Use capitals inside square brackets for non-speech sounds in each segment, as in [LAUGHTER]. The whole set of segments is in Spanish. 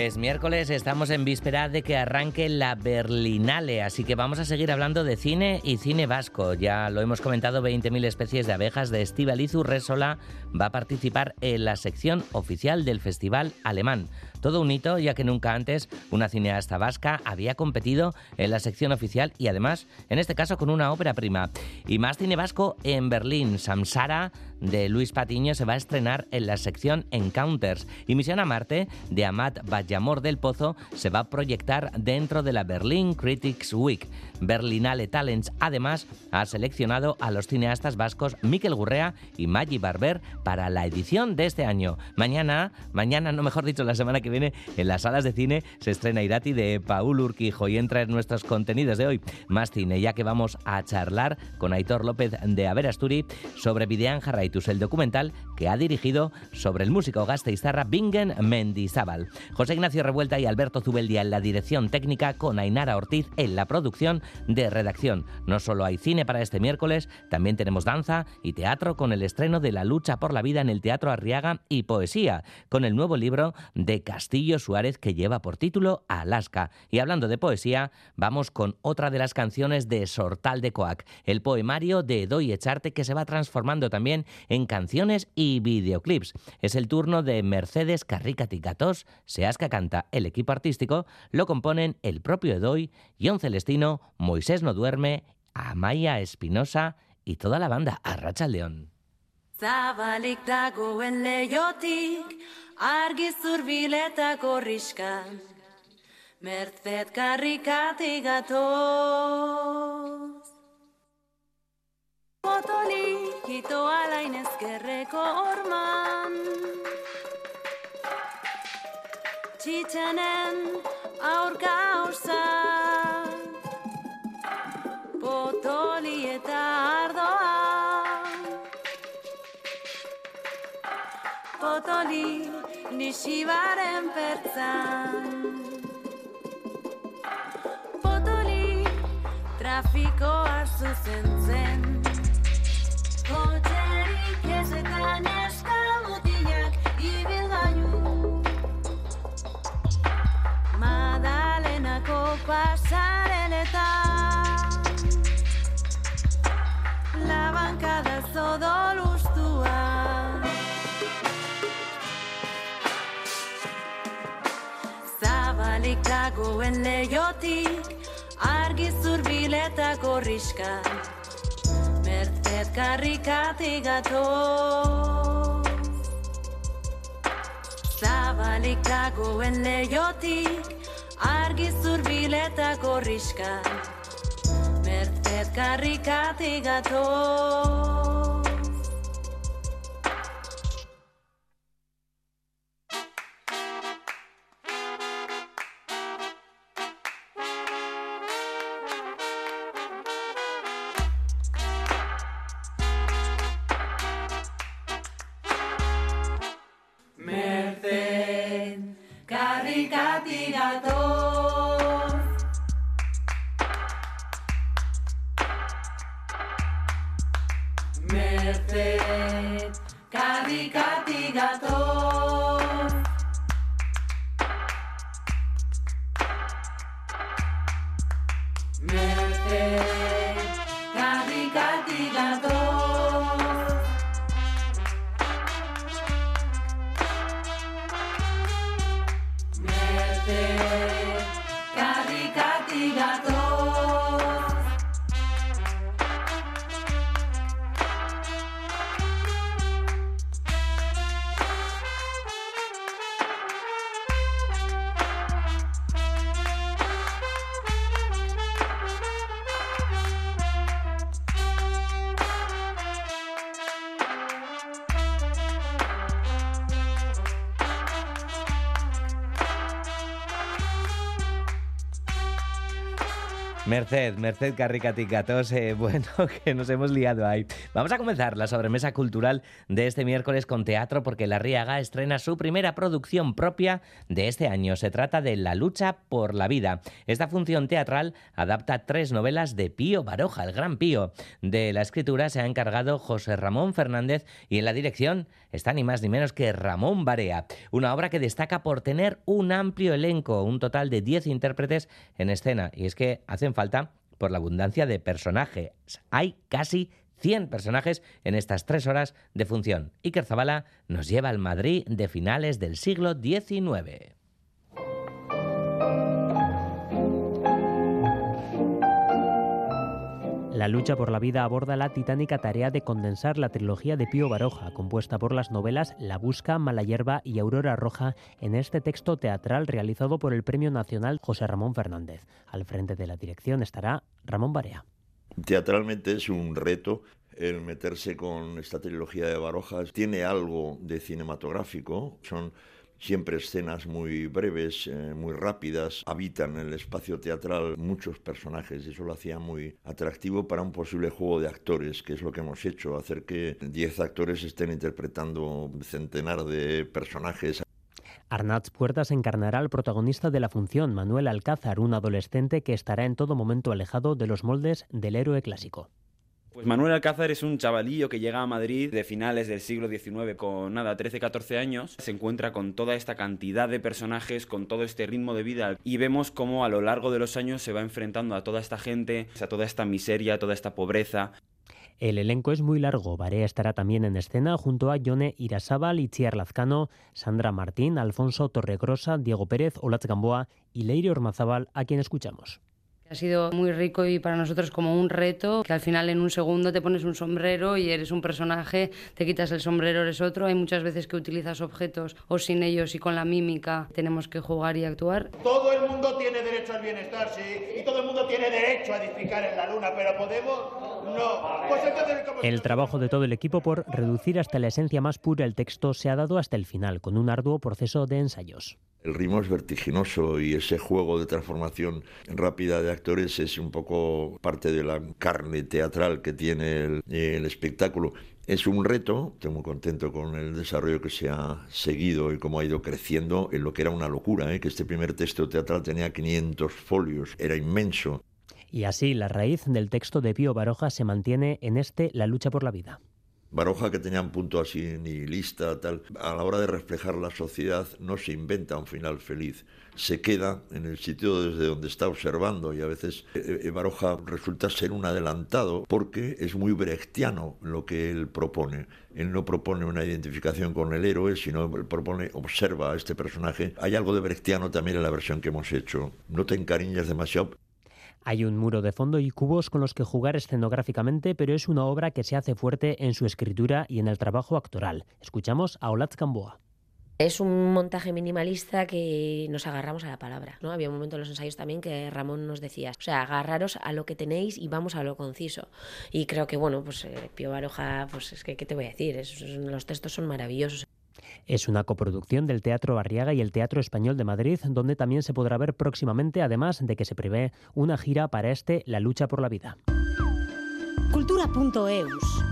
Es miércoles, estamos en víspera de que arranque la Berlinale, así que vamos a seguir hablando de cine y cine vasco. Ya lo hemos comentado, 20.000 especies de abejas de Estivaliz Urresola va a participar en la sección oficial del Festival Alemán. Todo un hito, ya que nunca antes una cineasta vasca había competido en la sección oficial y además, en este caso, con una ópera prima. Y más cine vasco en Berlín. Samsara de Luis Patiño se va a estrenar en la sección Encounters y Misión a Marte de Amat Bayamor del Pozo se va a proyectar dentro de la Berlin Critics Week. Berlinale Talents además ha seleccionado a los cineastas vascos Miquel Gurrea y Maggi Barber para la edición de este año. Mañana, mañana no mejor dicho la semana que viene, en las salas de cine se estrena Irati de Paul Urquijo y entra en nuestros contenidos de hoy. Más cine, ya que vamos a charlar con Aitor López de Averasturi sobre Videan Jarraitus, el documental que ha dirigido sobre el músico gasteizarra Bingen Mendizábal. José Ignacio Revuelta y Alberto Zubeldia en la dirección técnica con Ainara Ortiz en la producción de redacción. No solo hay cine para este miércoles, también tenemos danza y teatro con el estreno de La lucha por la vida en el Teatro Arriaga y poesía, con el nuevo libro de Castillo Suárez que lleva por título Alaska. Y hablando de poesía, vamos con otra de las canciones de Sortal de Coac, el poemario de Edoy Echarte que se va transformando también en canciones y videoclips. Es el turno de Mercedes Carricati Gatos, Seasca canta el equipo artístico, lo componen el propio Edoy, John Celestino, Moisés no duerme, Amaya Espinosa y toda la banda Arracha León. Potolik ito alain ezkerreko orman, txitxenen aurka orzak, potoli eta ardoa. Potoli nisibaren pertzan. Potoli trafikoa zuzen zen. Podzieli języka nie szkało jak i Wilaniu Madalena La bancada zodo lustua Zabalik dagoen leiotik Argi zurbileta riska Bakarrik ati gatoz. Zabalik dagoen leiotik Argi zurbileta gorriska Mertzet karrik gatoz. Merced, Merced Carricaticatos, eh, [LAUGHS] bueno, que nos hemos liado ahí. Vamos a comenzar la sobremesa cultural de este miércoles con teatro porque La Riaga estrena su primera producción propia de este año. Se trata de La lucha por la vida. Esta función teatral adapta tres novelas de Pío Baroja, el gran Pío. De la escritura se ha encargado José Ramón Fernández y en la dirección está ni más ni menos que Ramón Barea. Una obra que destaca por tener un amplio elenco, un total de 10 intérpretes en escena. Y es que hacen falta por la abundancia de personajes. Hay casi 100 personajes en estas tres horas de función. Iker Zabala nos lleva al Madrid de finales del siglo XIX. La lucha por la vida aborda la titánica tarea de condensar la trilogía de Pío Baroja, compuesta por las novelas La Busca, Mala Hierba y Aurora Roja, en este texto teatral realizado por el Premio Nacional José Ramón Fernández. Al frente de la dirección estará Ramón Barea. Teatralmente es un reto el meterse con esta trilogía de Baroja. Tiene algo de cinematográfico, son siempre escenas muy breves, eh, muy rápidas, habitan el espacio teatral muchos personajes y eso lo hacía muy atractivo para un posible juego de actores, que es lo que hemos hecho, hacer que 10 actores estén interpretando centenar de personajes. Arnaz Puertas encarnará al protagonista de la función, Manuel Alcázar, un adolescente que estará en todo momento alejado de los moldes del héroe clásico. Pues Manuel Alcázar es un chavalillo que llega a Madrid de finales del siglo XIX con nada, 13-14 años. Se encuentra con toda esta cantidad de personajes, con todo este ritmo de vida y vemos cómo a lo largo de los años se va enfrentando a toda esta gente, a toda esta miseria, a toda esta pobreza. El elenco es muy largo. Barea estará también en escena junto a Yone Irasábal, Itziar Lazcano, Sandra Martín, Alfonso Torregrosa, Diego Pérez, Olatz Gamboa y Leire Ormazábal, a quien escuchamos. Ha sido muy rico y para nosotros como un reto, que al final en un segundo te pones un sombrero y eres un personaje, te quitas el sombrero, eres otro. Hay muchas veces que utilizas objetos o sin ellos y con la mímica tenemos que jugar y actuar. Todo el mundo tiene derecho al bienestar, sí, y todo el mundo tiene derecho a edificar en la luna, pero podemos, no. Pues entonces, ¿cómo El trabajo de todo el equipo por reducir hasta la esencia más pura el texto se ha dado hasta el final, con un arduo proceso de ensayos. El ritmo es vertiginoso y ese juego de transformación rápida de es un poco parte de la carne teatral que tiene el, el espectáculo. Es un reto, estoy muy contento con el desarrollo que se ha seguido y cómo ha ido creciendo en lo que era una locura, ¿eh? que este primer texto teatral tenía 500 folios, era inmenso. Y así la raíz del texto de Pío Baroja se mantiene en este La lucha por la vida. Baroja, que tenía un punto así nihilista, tal, a la hora de reflejar la sociedad no se inventa un final feliz, se queda en el sitio desde donde está observando y a veces eh, eh, Baroja resulta ser un adelantado porque es muy brechtiano lo que él propone. Él no propone una identificación con el héroe, sino propone, observa a este personaje. Hay algo de brechtiano también en la versión que hemos hecho. No te encariñas demasiado, Hay un muro de fondo y cubos con los que jugar escenográficamente, pero es una obra que se hace fuerte en su escritura y en el trabajo actoral. Escuchamos a Olatz Gamboa. Es un montaje minimalista que nos agarramos a la palabra, ¿no? Había un momento en los ensayos también que Ramón nos decía, o sea, agarraros a lo que tenéis y vamos a lo conciso. Y creo que, bueno, pues eh, Pío Baroja, pues es que, ¿qué te voy a decir? Los textos son maravillosos. Es una coproducción del Teatro Barriaga y el Teatro Español de Madrid, donde también se podrá ver próximamente, además de que se prevé una gira para este La lucha por la vida. Cultura.eus.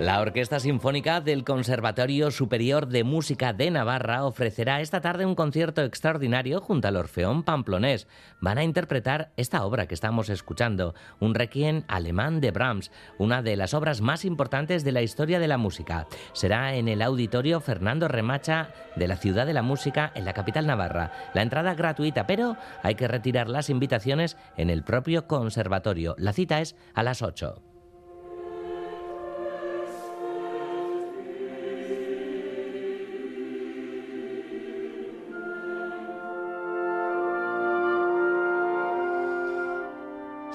La Orquesta Sinfónica del Conservatorio Superior de Música de Navarra ofrecerá esta tarde un concierto extraordinario junto al Orfeón Pamplonés. Van a interpretar esta obra que estamos escuchando, un requiem alemán de Brahms, una de las obras más importantes de la historia de la música. Será en el Auditorio Fernando Remacha de la Ciudad de la Música en la capital navarra. La entrada gratuita, pero hay que retirar las invitaciones en el propio conservatorio. La cita es a las 8.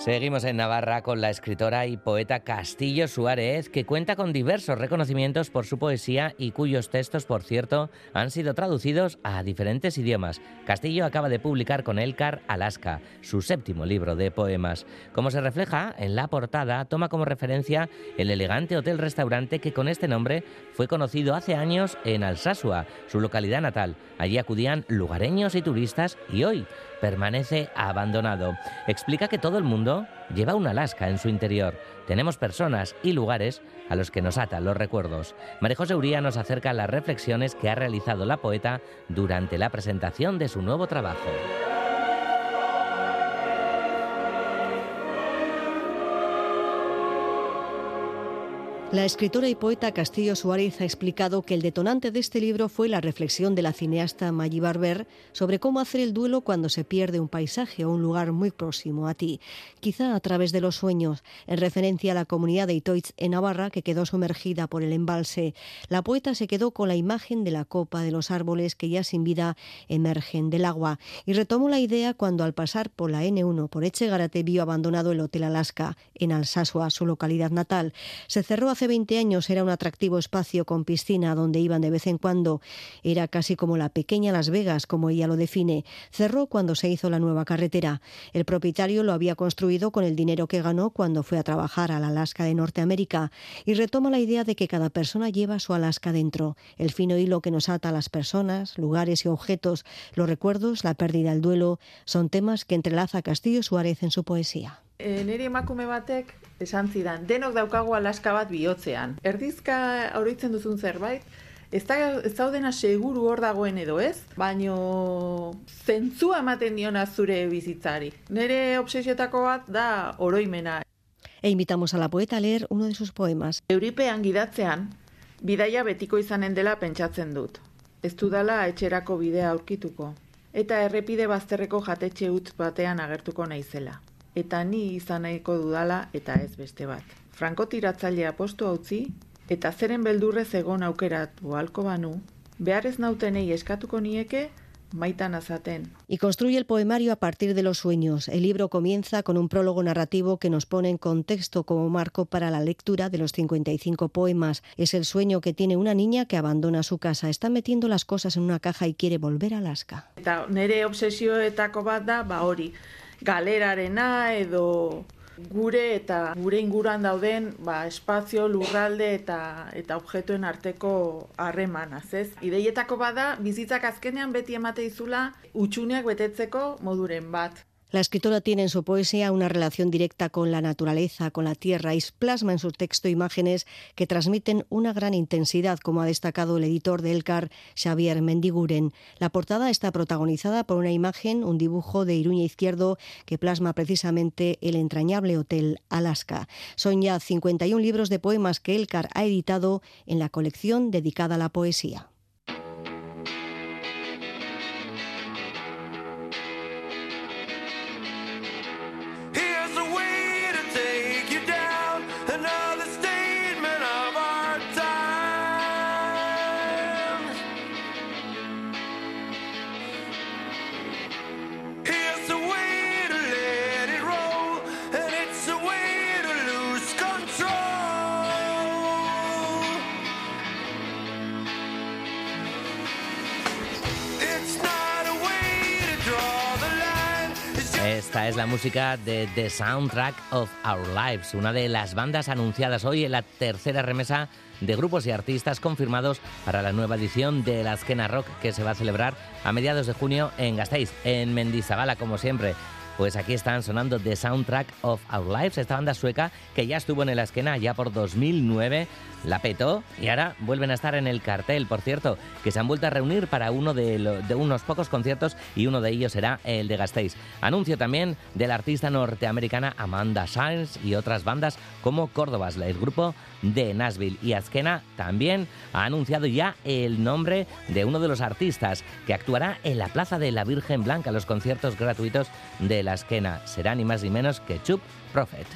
Seguimos en Navarra con la escritora y poeta Castillo Suárez, que cuenta con diversos reconocimientos por su poesía y cuyos textos, por cierto, han sido traducidos a diferentes idiomas. Castillo acaba de publicar con Elcar Alaska, su séptimo libro de poemas. Como se refleja en la portada, toma como referencia el elegante hotel-restaurante que con este nombre fue conocido hace años en Alsasua, su localidad natal. Allí acudían lugareños y turistas y hoy permanece abandonado. Explica que todo el mundo lleva una Alaska en su interior. Tenemos personas y lugares a los que nos atan los recuerdos. María José Uría nos acerca a las reflexiones que ha realizado la poeta durante la presentación de su nuevo trabajo. La escritora y poeta Castillo Suárez ha explicado que el detonante de este libro fue la reflexión de la cineasta Maggie Barber sobre cómo hacer el duelo cuando se pierde un paisaje o un lugar muy próximo a ti, quizá a través de los sueños, en referencia a la comunidad de Itoitz en Navarra que quedó sumergida por el embalse. La poeta se quedó con la imagen de la copa de los árboles que ya sin vida emergen del agua y retomó la idea cuando al pasar por la N1 por Echegarate vio abandonado el Hotel Alaska en Alsasua, su localidad natal. Se cerró hace 20 años era un atractivo espacio con piscina donde iban de vez en cuando. Era casi como la pequeña Las Vegas, como ella lo define. Cerró cuando se hizo la nueva carretera. El propietario lo había construido con el dinero que ganó cuando fue a trabajar al Alaska de Norteamérica y retoma la idea de que cada persona lleva su Alaska dentro. El fino hilo que nos ata a las personas, lugares y objetos, los recuerdos, la pérdida, el duelo, son temas que entrelaza Castillo Suárez en su poesía. E, emakume batek esan zidan, denok daukagu alaska bat bihotzean. Erdizka oroitzen duzun zerbait, ez, da, ez daudena seguru hor dagoen edo ez, baino zentzua ematen diona zure bizitzari. Nere obsesiotako bat da oroimena. E invitamos a la poeta a leer uno de sus poemas. Euripean gidatzean, bidaia betiko izanen dela pentsatzen dut. Ez dudala etxerako bidea aurkituko. Eta errepide bazterreko jatetxe utz batean agertuko naizela eta ni izan nahiko dudala eta ez beste bat. Franko tiratzailea postu utzi eta zeren beldurrez egon aukeratu halko banu, behar ez nautenei eskatuko nieke maitan azaten. Y construye el poemario a partir de los sueños. El libro comienza con un prólogo narrativo que nos pone en contexto como marco para la lectura de los 55 poemas. Es el sueño que tiene una niña que abandona su casa, está metiendo las cosas en una caja y quiere volver a Alaska. Eta nere obsesioetako bat da, ba hori, galerarena edo gure eta gure inguruan dauden ba, espazio, lurralde eta eta objetuen arteko harremanaz, ez? Ideietako bada bizitzak azkenean beti emate izula utxuneak betetzeko moduren bat. La escritora tiene en su poesía una relación directa con la naturaleza, con la tierra, y plasma en su texto imágenes que transmiten una gran intensidad, como ha destacado el editor de Elcar, Xavier Mendiguren. La portada está protagonizada por una imagen, un dibujo de Iruña Izquierdo, que plasma precisamente el entrañable Hotel Alaska. Son ya 51 libros de poemas que Elcar ha editado en la colección dedicada a la poesía. Esta es la música de The Soundtrack of Our Lives, una de las bandas anunciadas hoy en la tercera remesa de grupos y artistas confirmados para la nueva edición de la Esquena Rock que se va a celebrar a mediados de junio en Gasteiz, en Mendizabala, como siempre. Pues aquí están sonando The Soundtrack of Our Lives, esta banda sueca que ya estuvo en la esquena ya por 2009, la petó y ahora vuelven a estar en el cartel, por cierto, que se han vuelto a reunir para uno de, unos pocos conciertos y uno de ellos será el de Gasteiz. Anuncio también de la artista norteamericana Amanda Sainz y otras bandas como Córdobas, el grupo de Nashville. Y Azkena también ha anunciado ya el nombre de uno de los artistas que actuará en la Plaza de la Virgen Blanca, los conciertos gratuitos de la Azkena. Será ni más ni menos que Chup Prophet.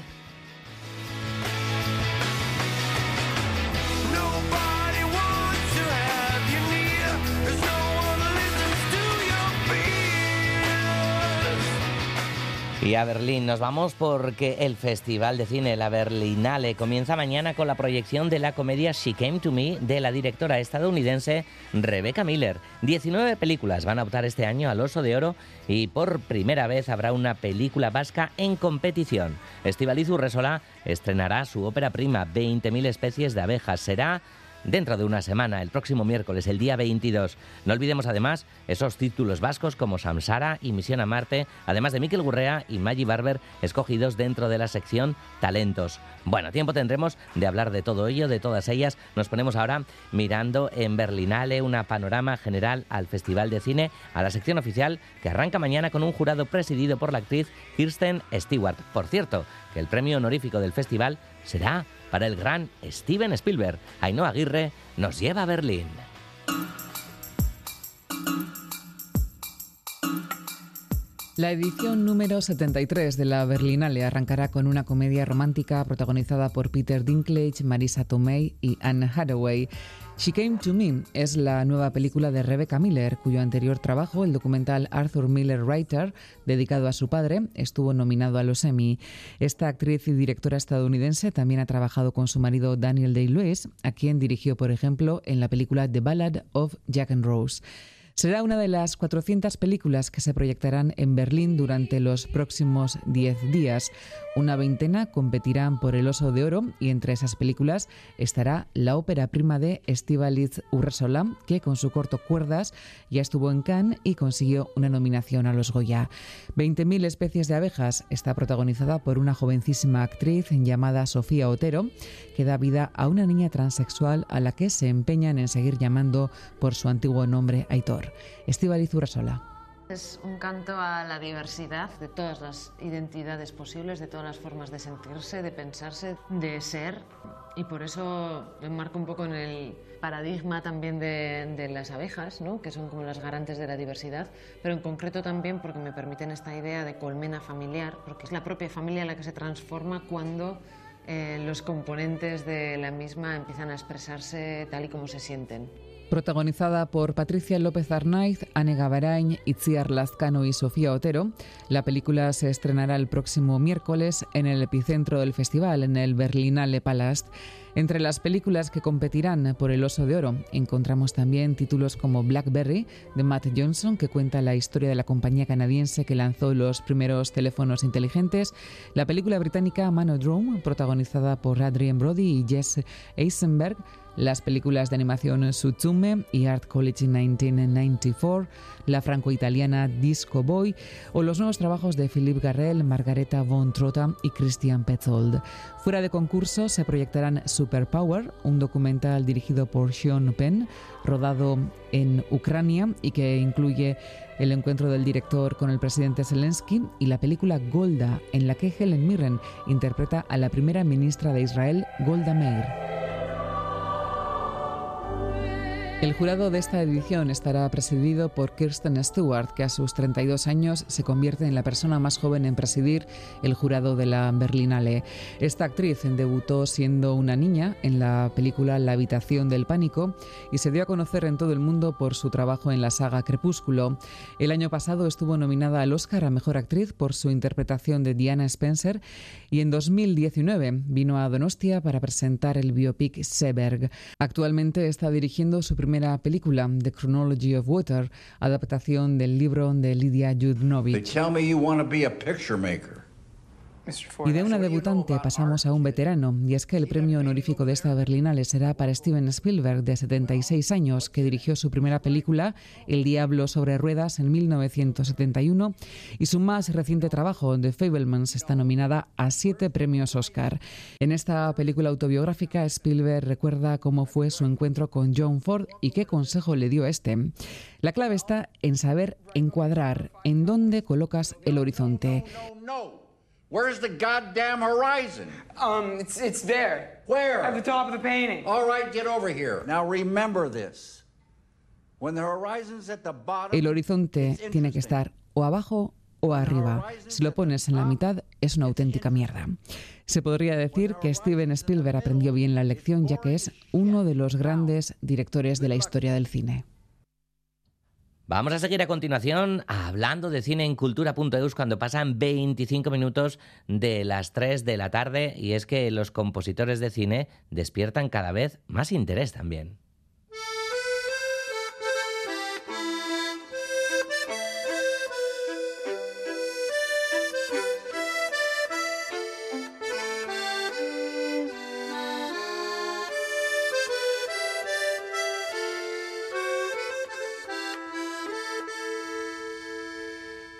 Y a Berlín nos vamos porque el Festival de Cine La Berlinale comienza mañana con la proyección de la comedia She Came to Me de la directora estadounidense Rebecca Miller. 19 películas van a optar este año al Oso de Oro y por primera vez habrá una película vasca en competición. Estivaliz Urresola estrenará su ópera prima 20.000 especies de abejas. Será dentro de una semana, el próximo miércoles, el día 22. No olvidemos además esos títulos vascos como Samsara y Misión a Marte, además de Miquel Gurrea y Maggie Barber, escogidos dentro de la sección Talentos. Bueno, tiempo tendremos de hablar de todo ello, de todas ellas. Nos ponemos ahora mirando en Berlinale una panorama general al Festival de Cine, a la sección oficial que arranca mañana con un jurado presidido por la actriz Kirsten Stewart. Por cierto, que el premio honorífico del festival será para el gran Steven Spielberg. Ainhoa Aguirre nos lleva a Berlín. La edición número 73 de la Berlinale arrancará con una comedia romántica protagonizada por Peter Dinklage, Marisa Tomei y Anne Hathaway. She Came to Me es la nueva película de Rebecca Miller, cuyo anterior trabajo, el documental Arthur Miller Writer, dedicado a su padre, estuvo nominado a los Emmy. Esta actriz y directora estadounidense también ha trabajado con su marido Daniel Day-Lewis, a quien dirigió, por ejemplo, en la película The Ballad of Jack and Rose. Será una de las 400 películas que se proyectarán en Berlín durante los próximos 10 días. Una veintena competirán por el Oso de Oro y entre esas películas estará la ópera prima de Estíbaliz Urresola, que con su corto Cuerdas ya estuvo en Cannes y consiguió una nominación a los Goya. 20.000 especies de abejas está protagonizada por una jovencísima actriz llamada Sofía Otero, que da vida a una niña transexual a la que se empeñan en seguir llamando por su antiguo nombre Aitor. Estíbaliz Urresola. Es un canto a la diversidad de todas las identidades posibles, de todas las formas de sentirse, de pensarse, de ser. Y por eso me enmarco un poco en el paradigma también de, de las abejas, ¿no? que son como las garantes de la diversidad, pero en concreto también porque me permiten esta idea de colmena familiar, porque es la propia familia la que se transforma cuando eh, los componentes de la misma empiezan a expresarse tal y como se sienten. Protagonizada por Patricia López Arnaiz, Anne Gavarain, Itziar Lazcano y Sofía Otero, la película se estrenará el próximo miércoles en el epicentro del festival, en el Berlinale Palast. Entre las películas que competirán por el Oso de Oro encontramos también títulos como Blackberry de Matt Johnson, que cuenta la historia de la compañía canadiense que lanzó los primeros teléfonos inteligentes, la película británica Manodrome, protagonizada por Adrien Brody y Jess Eisenberg, las películas de animación Sutsume y Art College 1994, la franco-italiana Disco Boy o los nuevos trabajos de Philippe Garrel, Margareta von Trotta y Christian Petzold. Fuera de concurso se proyectarán Superpower, un documental dirigido por Sean Penn, rodado en Ucrania y que incluye el encuentro del director con el presidente Zelensky y la película Golda, en la que Helen Mirren interpreta a la primera ministra de Israel, Golda Meir. El jurado de esta edición estará presidido por Kirsten Stewart, que a sus 32 años se convierte en la persona más joven en presidir el jurado de la Berlinale. Esta actriz debutó siendo una niña en la película La habitación del pánico y se dio a conocer en todo el mundo por su trabajo en la saga Crepúsculo. El año pasado estuvo nominada al Oscar a Mejor Actriz por su interpretación de Diana Spencer y en 2019 vino a Donostia para presentar el biopic Seberg. Actualmente está dirigiendo su primera película, The Chronology of Water, adaptación del libro de Lidia They Judnovich. tell me you want to be a picture maker. Y de una debutante pasamos a un veterano, y es que el premio honorífico de esta Berlinale será para Steven Spielberg, de 76 años, que dirigió su primera película, El Diablo sobre Ruedas, en 1971, y su más reciente trabajo, The Fablemans, está nominada a siete premios Oscar. En esta película autobiográfica, Spielberg recuerda cómo fue su encuentro con John Ford y qué consejo le dio este. La clave está en saber encuadrar en dónde colocas el horizonte. No. Where's the goddamn horizon? Um, it's it's there. Where? At the top of the painting. All right, get over here. Now remember this. When the horizon's at the bottom, El horizonte tiene que estar o abajo o arriba. Si lo pones en la mitad, es una auténtica mierda. Se podría decir que Steven Spielberg aprendió bien la lección, ya que es uno de los grandes directores de la historia del cine. Vamos a seguir a continuación hablando de cine en cultura.eus cuando pasan 25 minutos de las 3 de la tarde y es que los compositores de cine despiertan cada vez más interés también.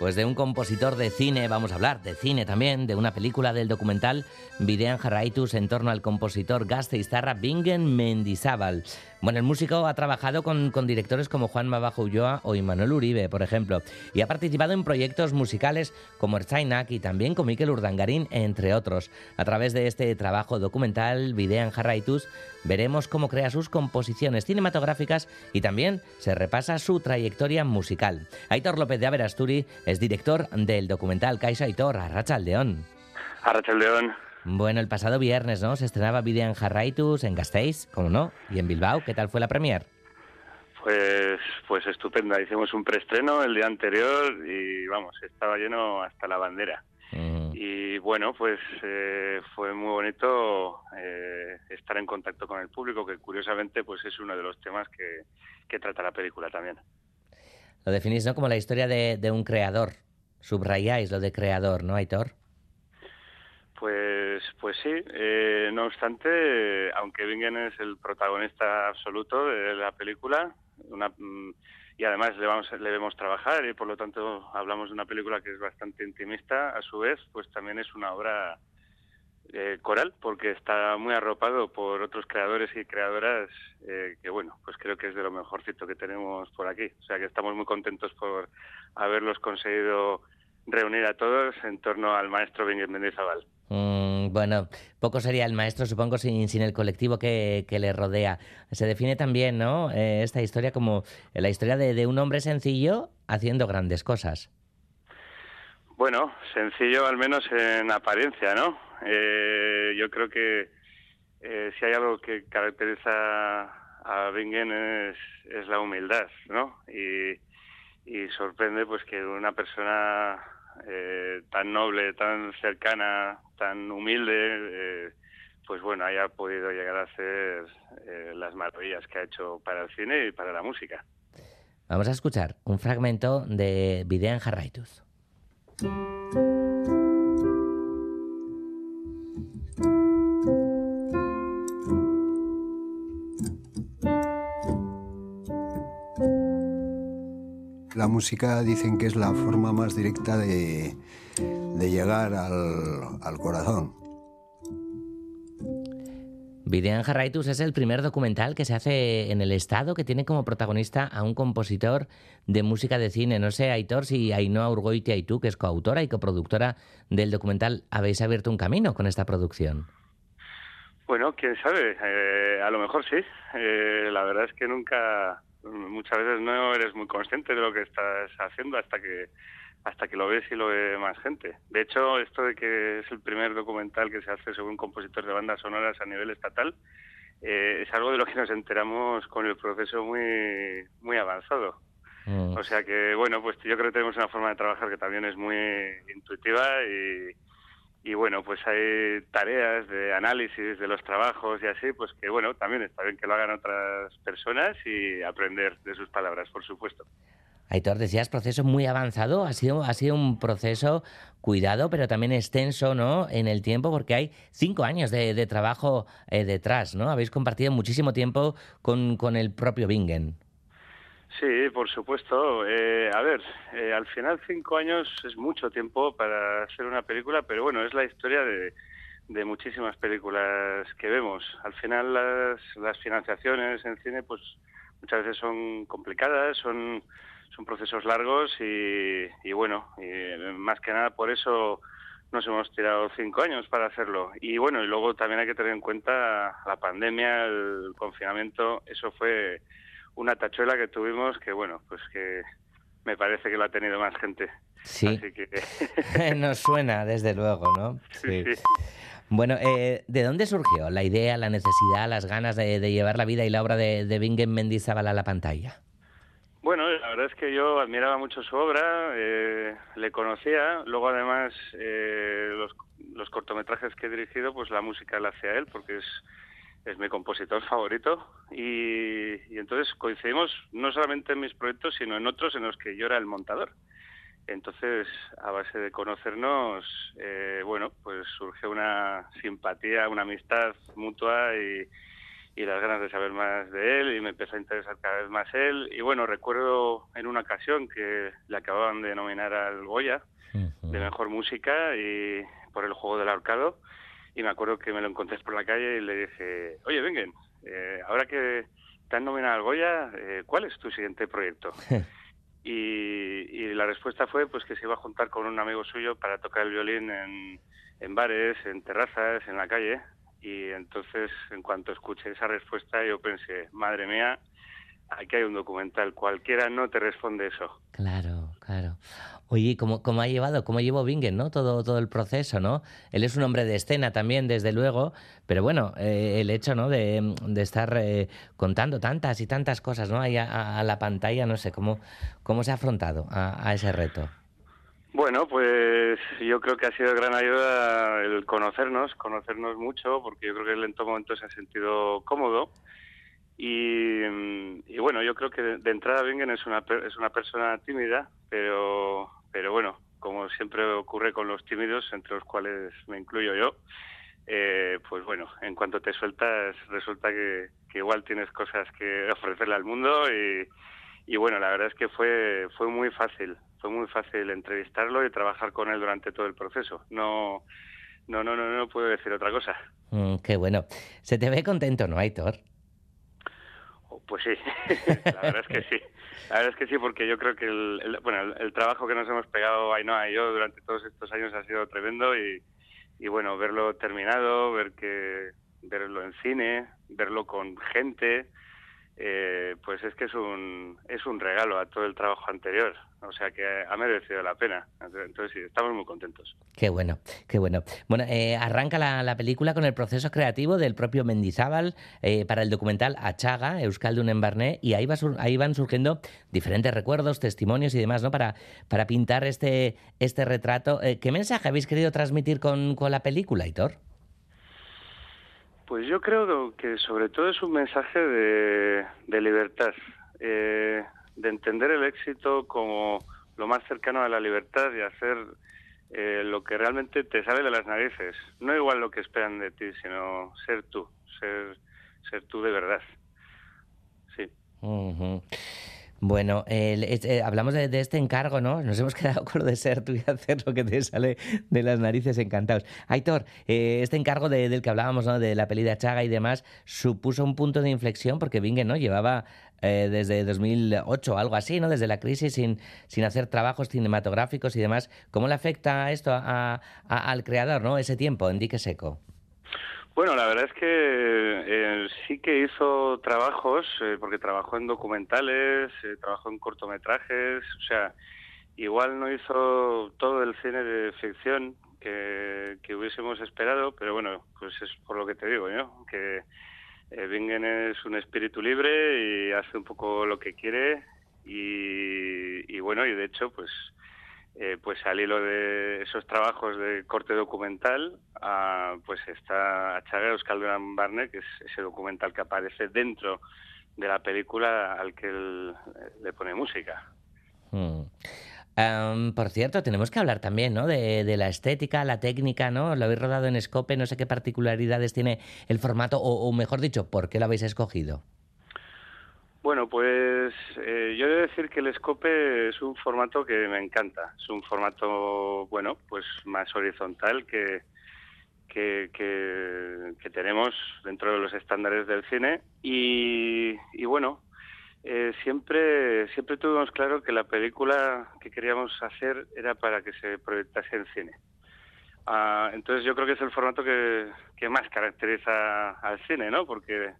Pues de un compositor de cine vamos a hablar, de cine también, de una película del documental Videan Jarraitus en torno al compositor gasteiztarra Bingen Mendizábal. Bueno, el músico ha trabajado con, con directores como Juan Mabajo Ulloa o Imanol Uribe, por ejemplo, y ha participado en proyectos musicales como Erzainak y también con Mikel Urdangarín, entre otros. A través de este trabajo documental Videan Jarraitus veremos cómo crea sus composiciones cinematográficas y también se repasa su trayectoria musical. Aitor López de Averasturi es director del documental Caixa Aitor, Arrachaldeón. Arrachaldeón. Bueno, el pasado viernes, ¿no? Se estrenaba Videan Jarraitus en Gasteiz, como no, y en Bilbao. ¿Qué tal fue la premier? Pues, pues estupenda. Hicimos un preestreno el día anterior y vamos, estaba lleno hasta la bandera. Y bueno, pues eh, fue muy bonito eh, estar en contacto con el público, que curiosamente pues es uno de los temas que, que trata la película también. Lo definís, ¿no? Como la historia de, de un creador. Subrayáis lo de creador, ¿no, Aitor? Pues, pues sí. Eh, no obstante, aunque Bingen es el protagonista absoluto de la película, una, mm, y además le, vamos, le vemos trabajar y por lo tanto hablamos de una película que es bastante intimista, a su vez, pues también es una obra eh, coral porque está muy arropado por otros creadores y creadoras eh, que bueno, pues creo que es de lo mejorcito que tenemos por aquí. O sea que estamos muy contentos por haberlos conseguido reunir a todos en torno al maestro Bingen Mendizábal. Mm, bueno, poco sería el maestro, supongo, sin, sin el colectivo que, que, le rodea. Se define también, ¿no? Eh, esta historia como la historia de, un hombre sencillo haciendo grandes cosas. Bueno, sencillo al menos en apariencia, ¿no? Eh, yo creo que eh, si hay algo que caracteriza a Bingen es, es la humildad, ¿no? Y, sorprende pues que una persona eh, tan noble, tan cercana, tan humilde, eh, pues bueno, haya podido llegar a hacer las maravillas que ha hecho para el cine y para la música. Vamos a escuchar un fragmento de Videan Jarraitus. La música dicen que es la forma más directa de, de llegar al, al, corazón. Videan Jarraitus es el primer documental que se hace en el Estado que tiene como protagonista a un compositor de música de cine. No sé, Aitor, si Ainhoa Urgoitia y tú, que es coautora y coproductora del documental, habéis abierto un camino con esta producción. Bueno, quién sabe, eh, a lo mejor sí. Eh, la verdad es que nunca, muchas veces no eres muy consciente de lo que estás haciendo hasta que hasta que lo ves y lo ve más gente. De hecho, esto de que es el primer documental que se hace según compositores de bandas sonoras a nivel estatal eh, es algo de lo que nos enteramos con el proceso muy muy avanzado. Mm. O sea que, bueno, pues yo creo que tenemos una forma de trabajar que también es muy intuitiva y, y bueno, pues hay tareas de análisis de los trabajos y así, pues que bueno, también está bien que lo hagan otras personas y aprender de sus palabras, por supuesto. Aitor, decías proceso muy avanzado, ha sido, ha sido un proceso cuidado, pero también extenso, ¿no? En el tiempo, porque hay cinco años de, trabajo eh, detrás, ¿no? Habéis compartido muchísimo tiempo con, con el propio Bingen. Sí, por supuesto. Eh, a ver, eh, al final cinco años es mucho tiempo para hacer una película, pero bueno, es la historia de, de muchísimas películas que vemos. Al final las, las financiaciones en cine, pues muchas veces son complicadas, son son procesos largos y, y bueno, y más que nada por eso nos hemos tirado cinco años para hacerlo. Y bueno, y luego también hay que tener en cuenta la pandemia, el confinamiento, eso fue una tachuela que tuvimos que bueno, pues que me parece que lo ha tenido más gente. Sí. Así que... [LAUGHS] Nos suena, desde luego, ¿no? Sí. sí. Bueno, eh, ¿de dónde surgió la idea, la necesidad, las ganas de, de llevar la vida y la obra de, de Bingen Mendizábal a la pantalla? Bueno, la verdad es que yo admiraba mucho su obra, eh, le conocía, luego además eh, los, cortometrajes que he dirigido, pues la música la hacía él, porque es, es mi compositor favorito, y, entonces coincidimos no solamente en mis proyectos, sino en otros en los que yo era el montador. Entonces, a base de conocernos, eh, bueno, pues surgió una simpatía, una amistad mutua y, y las ganas de saber más de él y me empezó a interesar cada vez más él. Y bueno, recuerdo en una ocasión que le acababan de nominar al Goya de Mejor Música y por el juego del ahorcado y me acuerdo que me lo encontré por la calle y le dije, oye, vengan, eh, ahora que te han nominado al Goya, eh, ¿cuál es tu siguiente proyecto? [LAUGHS] y, y la respuesta fue pues que se iba a juntar con un amigo suyo para tocar el violín en, en bares, en terrazas, en la calle. Y entonces, en cuanto escuché esa respuesta, yo pensé, madre mía, aquí hay un documental, cualquiera no te responde eso. Claro, claro. Oye, ¿cómo, cómo ha llevado, cómo llevó Bingen, ¿no? Todo, todo el proceso, ¿no? Él es un hombre de escena también, desde luego, pero bueno, eh, el hecho, ¿no? De, de estar eh, contando tantas y tantas cosas, ¿no? Ahí a, la pantalla, no sé, ¿cómo, cómo se ha afrontado a ese reto? Bueno, pues yo creo que ha sido de gran ayuda el conocernos, conocernos mucho, porque yo creo que él en todo momento se ha sentido cómodo. Y, bueno, yo creo que de, entrada Bingen es una, es una persona tímida, pero, pero bueno, como siempre ocurre con los tímidos, entre los cuales me incluyo yo, eh, pues bueno, en cuanto te sueltas resulta que, que igual tienes cosas que [LAUGHS] ofrecerle al mundo y, y bueno, la verdad es que fue, fue muy fácil, fue muy fácil entrevistarlo y trabajar con él durante todo el proceso. No, no, no, no, no puedo decir otra cosa. Mm, qué bueno. Se te ve contento, ¿no, Aitor? Pues sí, [LAUGHS] la verdad es que sí. La verdad es que sí, porque yo creo que el, el- bueno, el, el trabajo que nos hemos pegado Ainhoa y yo durante todos estos años ha sido tremendo y, y bueno, verlo terminado, ver que verlo en cine, verlo con gente, eh, pues es que es un es un regalo a todo el trabajo anterior. O sea que ha merecido la pena. Entonces sí, estamos muy contentos. Qué bueno, qué bueno. Bueno, eh, arranca la, la película con el proceso creativo del propio Mendizábal eh, para el documental Achaga, Euskaldun en Barné, y ahí, va sur- ahí van surgiendo diferentes recuerdos, testimonios y demás, ¿no? Para, para pintar este, este retrato. Eh, ¿Qué mensaje habéis querido transmitir con, con la película, Aitor? Pues yo creo que sobre todo es un mensaje de, libertad, eh, de entender el éxito como lo más cercano a la libertad y hacer eh, lo que realmente te sale de las narices. No igual lo que esperan de ti, sino ser tú, ser, ser tú de verdad. Sí. Bueno, eh, hablamos de, este encargo, ¿no? Nos hemos quedado con lo de ser tú y hacer lo que te sale de las narices encantados. Aitor, eh, este encargo de- del que hablábamos, ¿no? De la peli de Achaga y demás, supuso un punto de inflexión porque Bingen, ¿no? Llevaba eh, desde 2008 o algo así, ¿no? Desde la crisis sin, sin hacer trabajos cinematográficos y demás. ¿Cómo le afecta esto a- al creador, ¿no? Ese tiempo en dique seco. Bueno, la verdad es que eh, sí que hizo trabajos, eh, porque trabajó en documentales, eh, trabajó en cortometrajes, o sea, igual no hizo todo el cine de ficción que, hubiésemos esperado, pero bueno, pues es por lo que te digo, ¿no? Que Bingen es un espíritu libre y hace un poco lo que quiere y bueno, y de hecho, pues eh, pues al hilo de esos trabajos de corte documental, ah, pues está Achaga Euskaldun Barne, que es ese documental que aparece dentro de la película al que él eh, le pone música. Mm. Am, por cierto, tenemos que hablar también, ¿no? De, de la estética, la técnica, ¿no? Lo habéis rodado en Scope, no sé qué particularidades tiene el formato, o, o mejor dicho, ¿por qué lo habéis escogido? Bueno, pues eh, yo he de decir que el Scope es un formato que me encanta. Es un formato, bueno, pues más horizontal que, que, que, tenemos dentro de los estándares del cine. Y, y bueno, eh, siempre, siempre tuvimos claro que la película que queríamos hacer era para que se proyectase en cine. Ah, entonces yo creo que es el formato que más caracteriza al cine, ¿no? Porque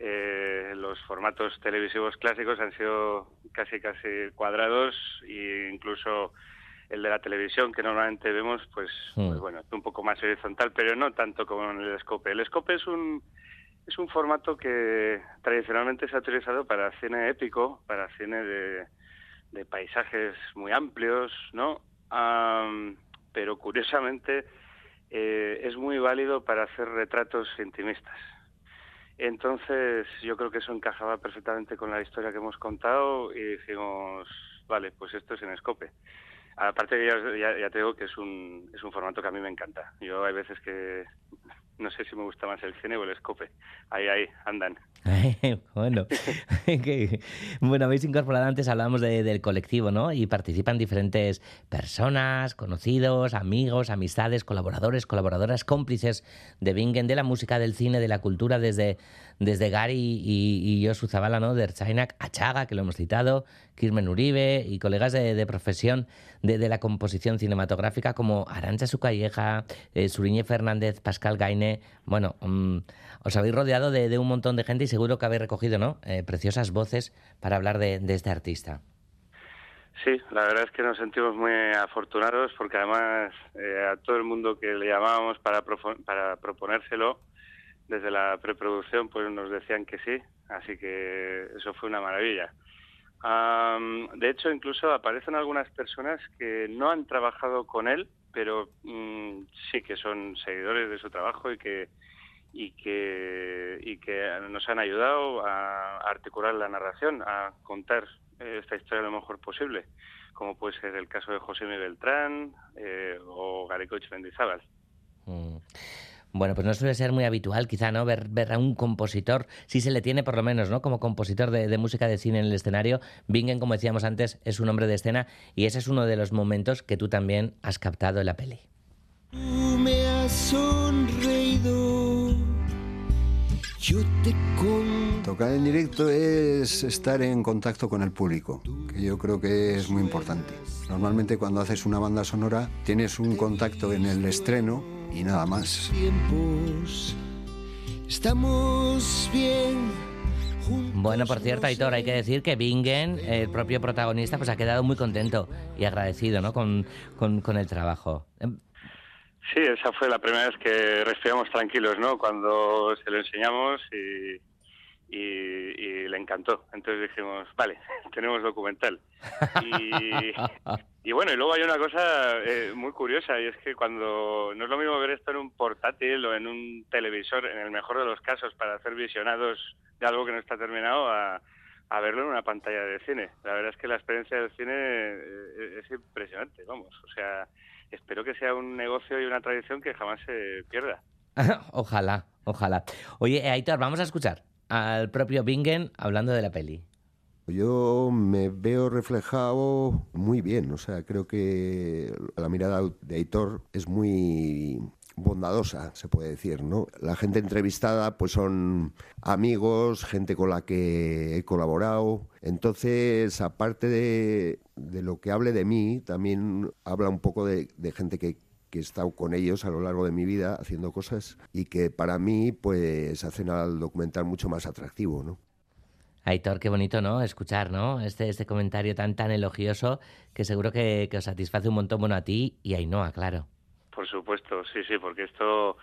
eh, los formatos televisivos clásicos han sido casi casi cuadrados e incluso el de la televisión que normalmente vemos pues, pues bueno es un poco más horizontal pero no tanto como en el scope el scope es un es un formato que tradicionalmente se ha utilizado para cine épico para cine de de paisajes muy amplios, ¿no? Pero curiosamente eh, es muy válido para hacer retratos intimistas. Entonces yo creo que eso encajaba perfectamente con la historia que hemos contado y dijimos, vale, pues esto es en escope. Aparte ya, ya, ya te digo que es un, es un formato que a mí me encanta. Yo hay veces que no sé si me gusta más el cine o el escope. Ahí, ahí, andan. [LAUGHS] bueno, [LAUGHS] que- bueno, habéis incorporado antes, hablábamos de- del colectivo, ¿no? Y participan diferentes personas, conocidos, amigos, amistades, colaboradores, colaboradoras, cómplices de Bingen, de la música, del cine, de la cultura, desde, desde Gary y, y Josu Zabala, ¿no? De Ertzainak, Achaga, que lo hemos citado, Kirmen Uribe y colegas de, profesión de, de la composición cinematográfica como Arancha Sucalleja, eh, Suriñe Fernández, Pascal Gaine. Bueno, mm, os habéis rodeado de, un montón de gente y seguro que habéis recogido, ¿no? Eh, preciosas voces para hablar de, este artista. Sí, la verdad es que nos sentimos muy afortunados porque además eh, a todo el mundo que le llamábamos para, para proponérselo desde la preproducción pues nos decían que sí, así que eso fue una maravilla. De hecho, incluso aparecen algunas personas que no han trabajado con él, pero mm, sí que son seguidores de su trabajo y que y que y que nos han ayudado a articular la narración, a contar eh, esta historia lo mejor posible, como puede ser el caso de José Miguel Beltrán eh, o Garecoch Mendizábal. Bueno, pues no suele ser muy habitual, quizá, ¿no? Ver, ver a un compositor, si se le tiene por lo menos, ¿no? Como compositor de, de música de cine en el escenario. Bingen, como decíamos antes, es un hombre de escena y ese es uno de los momentos que tú también has captado en la peli. Tú me has sonreído, yo te con... Tocar en directo es estar en contacto con el público, que yo creo que es muy importante. Normalmente cuando haces una banda sonora tienes un contacto en el estreno y nada más. tiempos. Estamos bien. Bueno, por cierto, Aitor, hay que decir que Bingen, el propio protagonista, pues ha quedado muy contento y agradecido, ¿no? Con, con, con el trabajo. Em, Sí, esa fue la primera vez que respiramos tranquilos, ¿no? Cuando se lo enseñamos y, y, y le encantó. Entonces dijimos, vale, [LAUGHS] tenemos documental. Y, [LAUGHS] y bueno, y luego hay una cosa eh, muy curiosa y es que cuando no es lo mismo ver esto en un portátil o en un televisor, en el mejor de los casos, para hacer visionados de algo que no está terminado, a, a verlo en una pantalla de cine. La verdad es que la experiencia del cine eh, es impresionante, vamos. O sea, espero que sea un negocio y una tradición que jamás se pierda. [LAUGHS] ojalá, ojalá. Oye, Aitor, vamos a escuchar al propio Bingen hablando de la peli. Yo me veo reflejado muy bien, o sea, creo que la mirada de Aitor es muy bondadosa, se puede decir, ¿no? La gente entrevistada pues son amigos, gente con la que he colaborado, entonces aparte de, lo que hable de mí, también habla un poco de gente que, que he estado con ellos a lo largo de mi vida haciendo cosas y que para mí pues hacen al documental mucho más atractivo, ¿no? Aitor, qué bonito, ¿no? Escuchar, ¿no? Este, este comentario tan, tan elogioso que seguro que, que os satisface un montón, bueno, a ti y a Ainhoa, claro. Por supuesto, sí, sí, porque esto,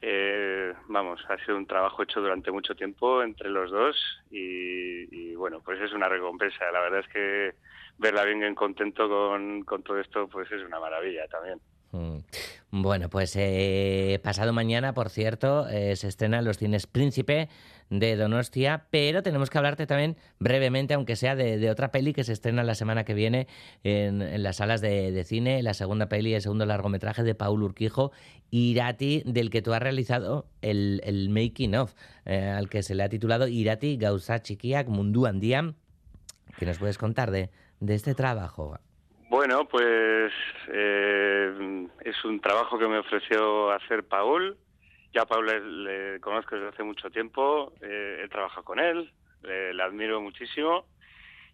eh, vamos, ha sido un trabajo hecho durante mucho tiempo entre los dos y, y, bueno, pues es una recompensa. La verdad es que verla bien contento con, con todo esto, pues es una maravilla también. Mm. Bueno, pues eh, pasado mañana, por cierto, eh, se estrena en los cines Príncipe de Donostia, pero tenemos que hablarte también brevemente, aunque sea de, otra peli que se estrena la semana que viene en, las salas de, cine, la segunda peli, el segundo largometraje de Paul Urquijo, Irati, del que tú has realizado el, making of, eh, al que se le ha titulado Irati Gauza Chiquiak Mundu Andiam. ¿Qué nos puedes contar de este trabajo? Bueno, pues eh, es un trabajo que me ofreció hacer Paul. Ya a Paul le, conozco desde hace mucho tiempo, eh, he trabajado con él, le, le admiro muchísimo.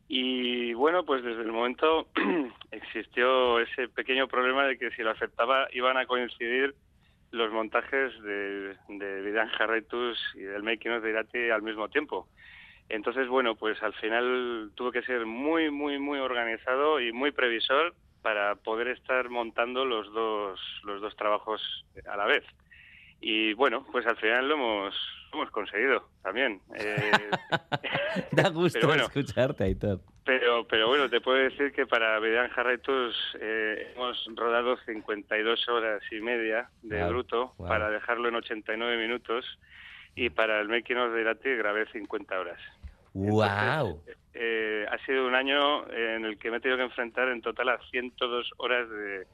Y bueno, pues desde el momento [CLEARS THROAT] existió ese pequeño problema de que si lo aceptaba iban a coincidir los montajes de, de Vidan Jarretus y del Making of de Irati al mismo tiempo. Entonces, bueno, pues al final tuve que ser muy, muy, muy organizado y muy previsor para poder estar montando los dos, los dos trabajos a la vez. Y bueno, pues al final lo hemos, lo hemos conseguido también. Eh, [LAUGHS] da gusto pero bueno, escucharte, Aitor. pero, pero bueno, te puedo decir que para Vidan Jarraitus eh, hemos rodado 52 horas y media de Wow, bruto wow. para dejarlo en 89 minutos y para el making of de Irati grabé 50 horas. ¡Wow! Eh, ha sido un año en el que me he tenido que enfrentar en total a 102 horas de,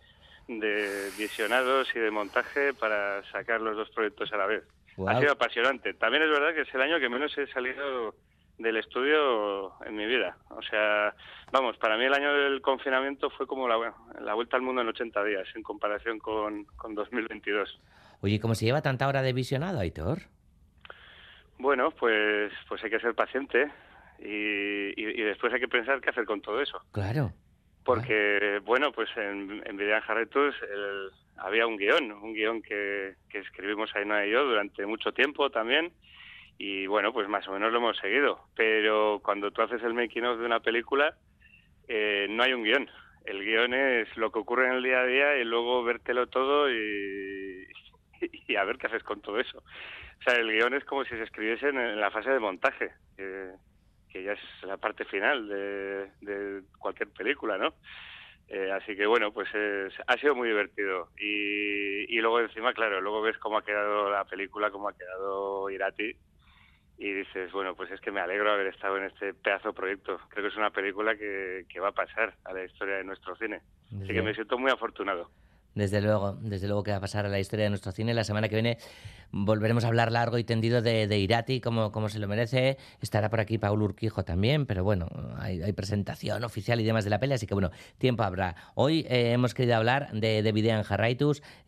de visionados y de montaje para sacar los dos proyectos a la vez. Wow. Ha sido apasionante. También es verdad que es el año que menos he salido del estudio en mi vida. O sea, vamos, para mí el año del confinamiento fue como la, la vuelta al mundo en 80 días en comparación con, con 2022. Oye, ¿cómo se lleva tanta hora de visionado, Aitor? Bueno, pues, pues hay que ser paciente y, y- y después hay que pensar qué hacer con todo eso. Claro. Porque, bueno, pues en, en Vivian Jarretus el- había un guion, un guion que, que escribimos Ainhoa y yo durante mucho tiempo también. Y bueno, pues más o menos lo hemos seguido. Pero cuando tú haces el making of de una película, eh, no hay un guion. El guion es lo que ocurre en el día a día y luego vértelo todo y, [LAUGHS] y a ver qué haces con todo eso. O sea, el guion es como si se escribiese en, la fase de montaje, que, que ya es la parte final de, de cualquier película, ¿no? Eh, así que bueno, pues es- ha sido muy divertido. Y, y luego encima, claro, luego ves cómo ha quedado la película, cómo ha quedado Irati. Y dices, bueno, pues es que me alegro de haber estado en este pedazo de proyecto. Creo que es una película que, que va a pasar a la historia de nuestro cine. Así que me siento muy afortunado. Desde luego, desde luego que va a pasar a la historia de nuestro cine. La semana que viene volveremos a hablar largo y tendido de, de Irati, como, como se lo merece. Estará por aquí Paul Urquijo también, pero bueno, hay, presentación oficial y demás de la peli, así que bueno, tiempo habrá. Hoy eh, hemos querido hablar de, de Videan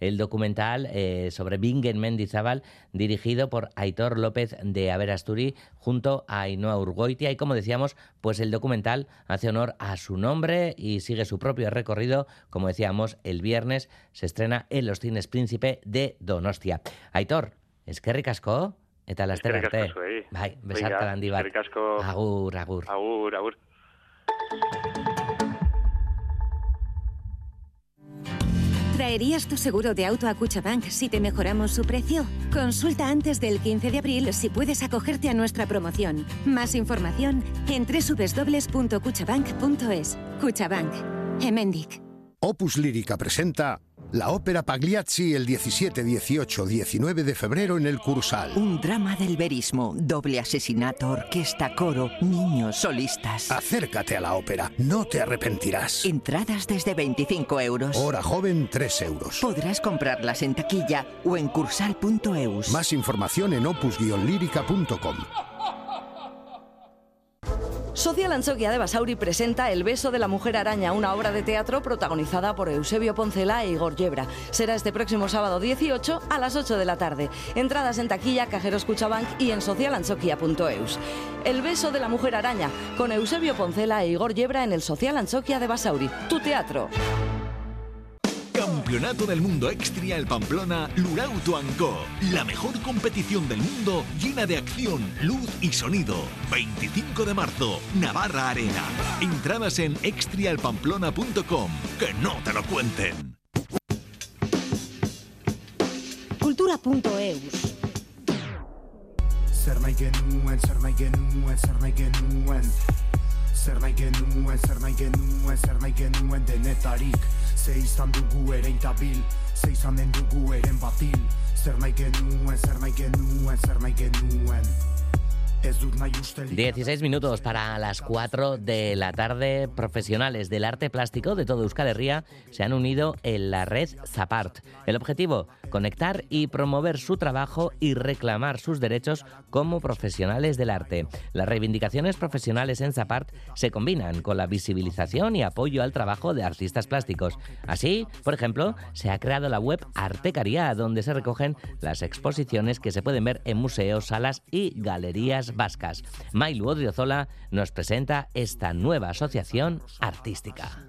el documental eh, sobre Bingen Mendizábal, dirigido por Aitor López de Averasturi, junto a Ainhoa Urgoitia. Y como decíamos, pues el documental hace honor a su nombre y sigue su propio recorrido. Como decíamos, el viernes se estrena en los cines Príncipe de Donostia. Aitor, eskerrik asko, eta laster Eskerrik arte. asko zuei. Bai, besarka handi bat. eskerrik asko. Agur, agur. Agur, agur. ¿Traerías tu seguro de auto a Cuchabank si te mejoramos su precio? Consulta antes del 15 de abril si puedes acogerte a nuestra promoción. Más información en www.cuchabank.es. Cuchabank. Emendic. Opus Lírica presenta la ópera Pagliacci el 17, 18, 19 de febrero en el Cursal. Un drama del verismo, doble asesinato, orquesta, coro, niños, solistas. Acércate a la ópera, no te arrepentirás. Entradas desde 25 euros. Hora joven, 3 euros. Podrás comprarlas en taquilla o en cursal.eus. Más información en opus-lírica.com. Social Anchoquia de Basauri presenta El beso de la mujer araña, una obra de teatro protagonizada por Eusebio Poncela e Igor Yebra. Será este próximo sábado 18 a las 8 de la tarde. Entradas en taquilla, cajeros Cuchabank y en socialanchoquia.eus. El beso de la mujer araña, con Eusebio Poncela e Igor Yebra en el Social Anchoquia de Basauri. Tu teatro. Campeonato del Mundo Extrial Pamplona Lurauto Co. La mejor competición del mundo llena de acción, luz y sonido. 25 de marzo, Navarra Arena. Entradas en extrialpamplona.com. Que no te lo cuenten. Cultura.eus. Zer nahi genuen, zer nahi genuen, zer nahi genuen Zer nahi genuen, zer nahi genuen, zer nahi genuen denetarik Ze izan dugu ere intabil, ze izan den dugu eren batil. Zer nahi genuen, zer nahi genuen, zer nahi genuen 16 minutos para las 4 de la tarde. Profesionales del arte plástico de todo Euskal Herria se han unido en la red Zapart. El objetivo, conectar y promover su trabajo y reclamar sus derechos como profesionales del arte. Las reivindicaciones profesionales en Zapart se combinan con la visibilización y apoyo al trabajo de artistas plásticos. Así, por ejemplo, se ha creado la web Artecaria, donde se recogen las exposiciones que se pueden ver en museos, salas y galerías vascas. Mailu Odriozola nos presenta esta nueva asociación artística.